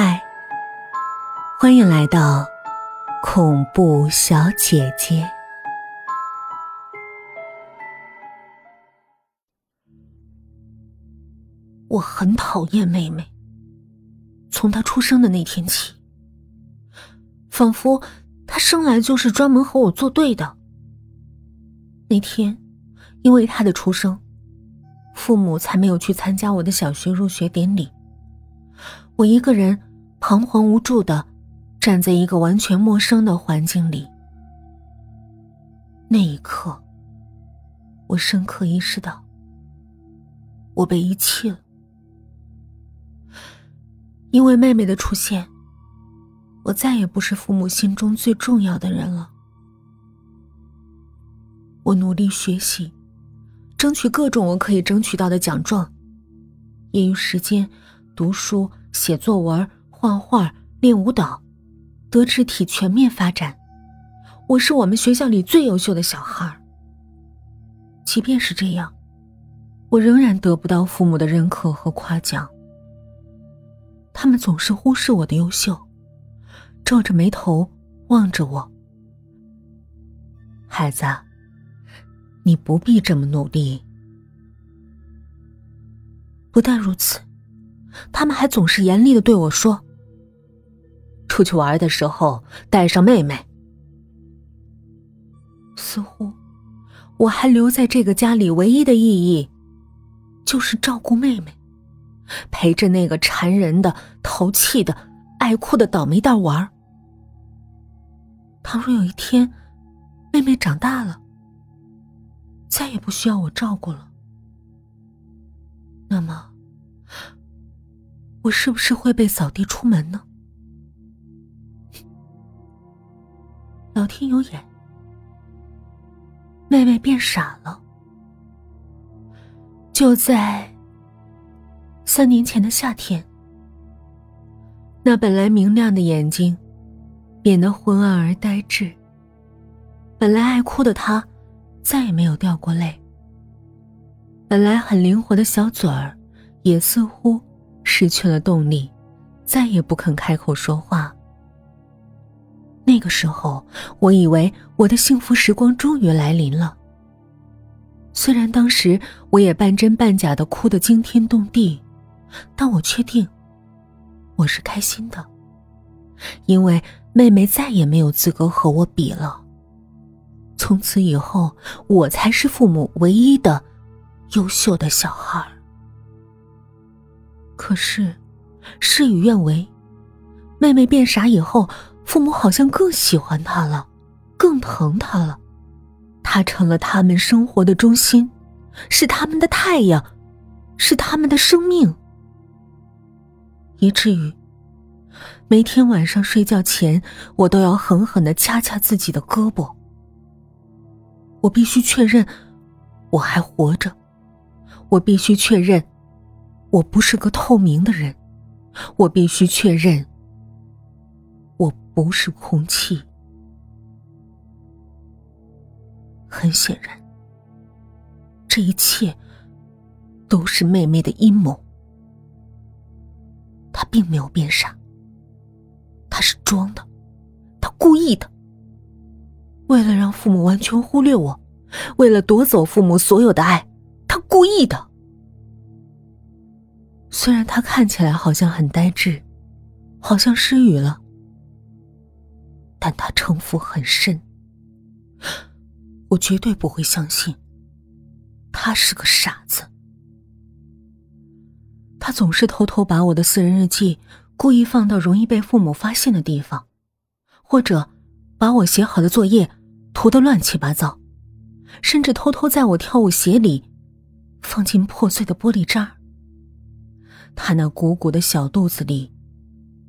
嗨，欢迎来到恐怖小姐姐。我很讨厌妹妹，从她出生的那天起，仿佛她生来就是专门和我作对的。那天，因为她的出生，父母才没有去参加我的小学入学典礼。我一个人彷徨无助的站在一个完全陌生的环境里。那一刻，我深刻意识到，我被遗弃了。因为妹妹的出现，我再也不是父母心中最重要的人了。我努力学习，争取各种我可以争取到的奖状。业余时间读书、写作文、画画、练舞蹈，德智体全面发展。我是我们学校里最优秀的小孩。即便是这样，我仍然得不到父母的认可和夸奖。他们总是忽视我的优秀，皱着眉头望着我。孩子，你不必这么努力。不但如此，他们还总是严厉的对我说：“出去玩的时候带上妹妹。”似乎我还留在这个家里唯一的意义，就是照顾妹妹。陪着那个缠人的、淘气的、爱哭的倒霉蛋玩。倘若有一天，妹妹长大了，再也不需要我照顾了，那么，我是不是会被扫地出门呢？老天有眼，妹妹变傻了，就在。三年前的夏天，那本来明亮的眼睛变得昏暗而呆滞。本来爱哭的她，再也没有掉过泪。本来很灵活的小嘴儿，也似乎失去了动力，再也不肯开口说话。那个时候，我以为我的幸福时光终于来临了。虽然当时我也半真半假的哭得惊天动地。但我确定，我是开心的，因为妹妹再也没有资格和我比了。从此以后，我才是父母唯一的优秀的小孩。可是，事与愿违，妹妹变傻以后，父母好像更喜欢他了，更疼他了，他成了他们生活的中心，是他们的太阳，是他们的生命。以至于每天晚上睡觉前，我都要狠狠的掐掐自己的胳膊。我必须确认我还活着，我必须确认我不是个透明的人，我必须确认不是空气。很显然，这一切都是妹妹的阴谋。他并没有变傻，他是装的，他故意的。为了让父母完全忽略我，为了夺走父母所有的爱，他故意的。虽然他看起来好像很呆滞，好像失语了，但他城府很深。我绝对不会相信，他是个傻子。他总是偷偷把我的私人日记故意放到容易被父母发现的地方，或者把我写好的作业涂得乱七八糟，甚至偷偷在我跳舞鞋里放进破碎的玻璃渣他那鼓鼓的小肚子里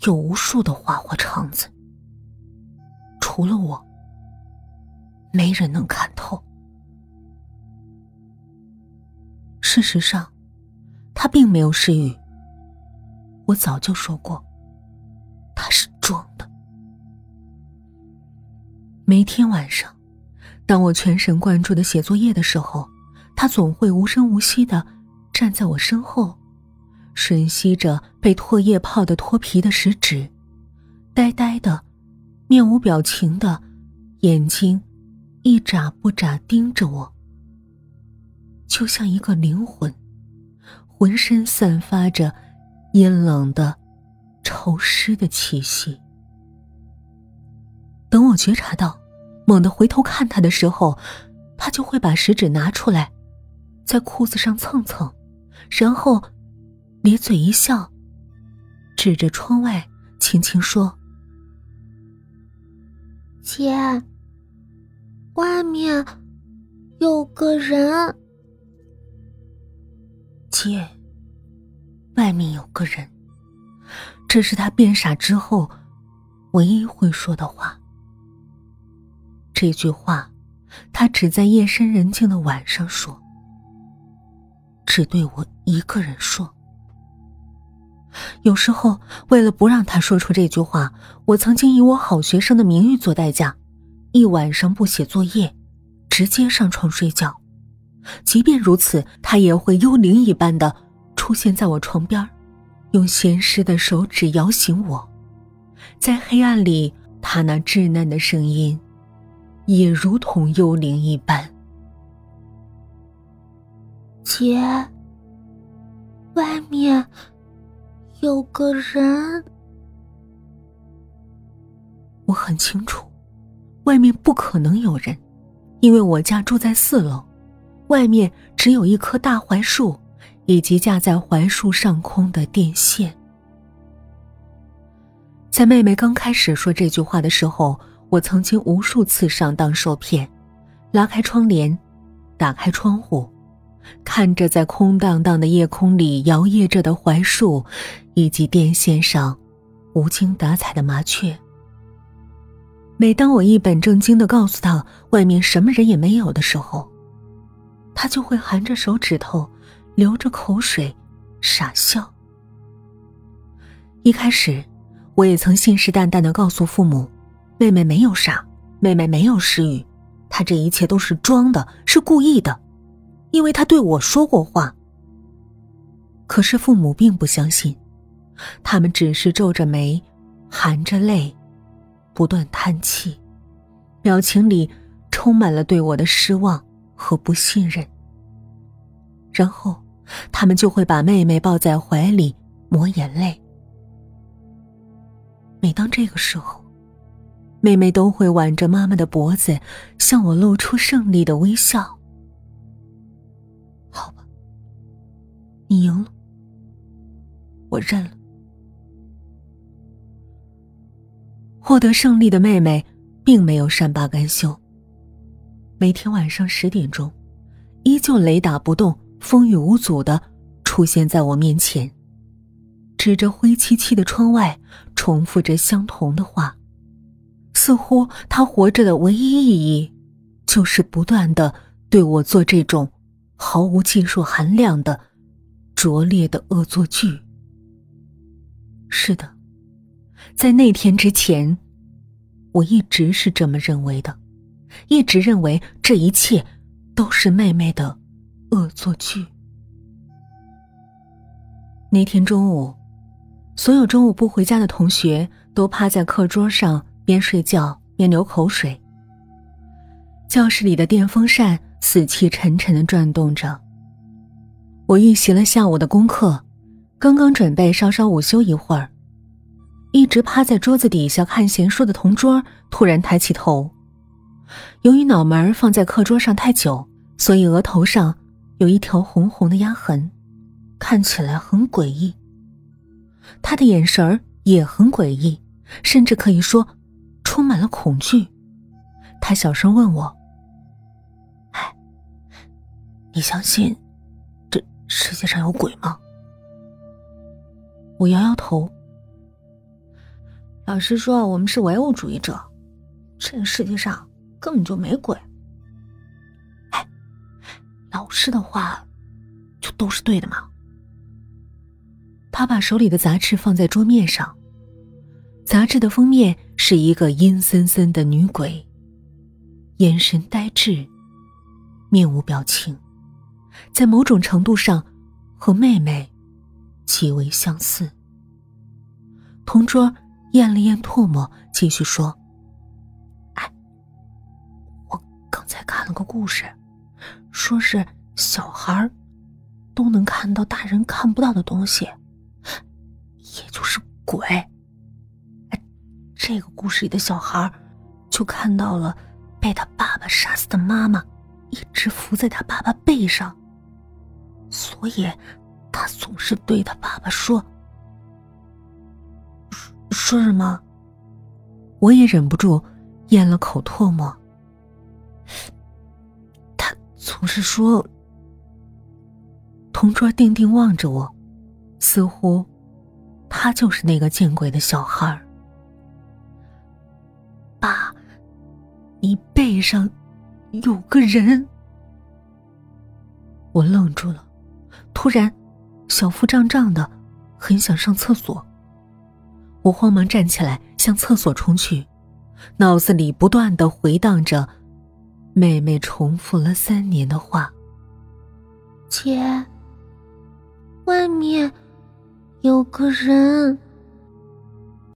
有无数的花花肠子，除了我，没人能看透。事实上。他并没有失语。我早就说过，他是装的。每天晚上，当我全神贯注的写作业的时候，他总会无声无息的站在我身后，吮吸着被唾液泡的脱皮的食指，呆呆的，面无表情的，眼睛一眨不眨盯着我，就像一个灵魂，浑身散发着阴冷的、潮湿的气息。等我觉察到，猛地回头看他的时候，他就会把食指拿出来，在裤子上蹭蹭，然后。咧嘴一笑，指着窗外，轻轻说：“姐，外面有个人。”姐，外面有个人。这是他变傻之后唯一会说的话。这句话，他只在夜深人静的晚上说，只对我一个人说。有时候，为了不让他说出这句话，我曾经以我好学生的名誉做代价，一晚上不写作业，直接上床睡觉。即便如此，他也会幽灵一般的出现在我床边，用咸湿的手指摇醒我。在黑暗里，他那稚嫩的声音，也如同幽灵一般。姐，外面。有个人，我很清楚，外面不可能有人，因为我家住在四楼，外面只有一棵大槐树，以及架在槐树上空的电线。在妹妹刚开始说这句话的时候，我曾经无数次上当受骗，拉开窗帘，打开窗户。看着在空荡荡的夜空里摇曳着的槐树，以及电线上无精打采的麻雀。每当我一本正经的告诉他外面什么人也没有的时候，他就会含着手指头，流着口水，傻笑。一开始，我也曾信誓旦旦的告诉父母，妹妹没有傻，妹妹没有失语，她这一切都是装的，是故意的。因为他对我说过话，可是父母并不相信，他们只是皱着眉，含着泪，不断叹气，表情里充满了对我的失望和不信任。然后，他们就会把妹妹抱在怀里抹眼泪。每当这个时候，妹妹都会挽着妈妈的脖子，向我露出胜利的微笑。你赢了，我认了。获得胜利的妹妹并没有善罢甘休，每天晚上十点钟，依旧雷打不动、风雨无阻的出现在我面前，指着灰漆漆的窗外，重复着相同的话，似乎她活着的唯一意义，就是不断的对我做这种毫无技术含量的。拙劣的恶作剧。是的，在那天之前，我一直是这么认为的，一直认为这一切都是妹妹的恶作剧。那天中午，所有中午不回家的同学都趴在课桌上，边睡觉边流口水。教室里的电风扇死气沉沉的转动着。我预习了下午的功课，刚刚准备稍稍午休一会儿，一直趴在桌子底下看闲书的同桌突然抬起头。由于脑门放在课桌上太久，所以额头上有一条红红的压痕，看起来很诡异。他的眼神也很诡异，甚至可以说充满了恐惧。他小声问我：“哎，你相信？”世界上有鬼吗？我摇摇头。老师说我们是唯物主义者，这个世界上根本就没鬼。哎，老师的话就都是对的吗？他把手里的杂志放在桌面上，杂志的封面是一个阴森森的女鬼，眼神呆滞，面无表情。在某种程度上，和妹妹极为相似。同桌咽了咽唾沫，继续说：“哎，我刚才看了个故事，说是小孩都能看到大人看不到的东西，也就是鬼。哎，这个故事里的小孩就看到了被他爸爸杀死的妈妈，一直伏在他爸爸背上。”所以，他总是对他爸爸说：“说什么？”我也忍不住咽了口唾沫。他总是说：“同桌定定望着我，似乎他就是那个见鬼的小孩。”爸，你背上有个人。我愣住了。突然，小腹胀胀的，很想上厕所。我慌忙站起来向厕所冲去，脑子里不断的回荡着妹妹重复了三年的话：“姐，外面有个人。”